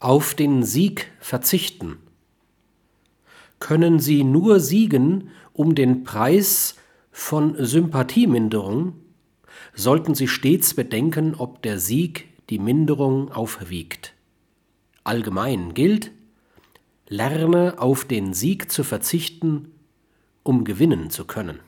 auf den Sieg verzichten. Können Sie nur siegen um den Preis von Sympathieminderung, sollten Sie stets bedenken, ob der Sieg die Minderung aufwiegt. Allgemein gilt, lerne auf den Sieg zu verzichten, um gewinnen zu können.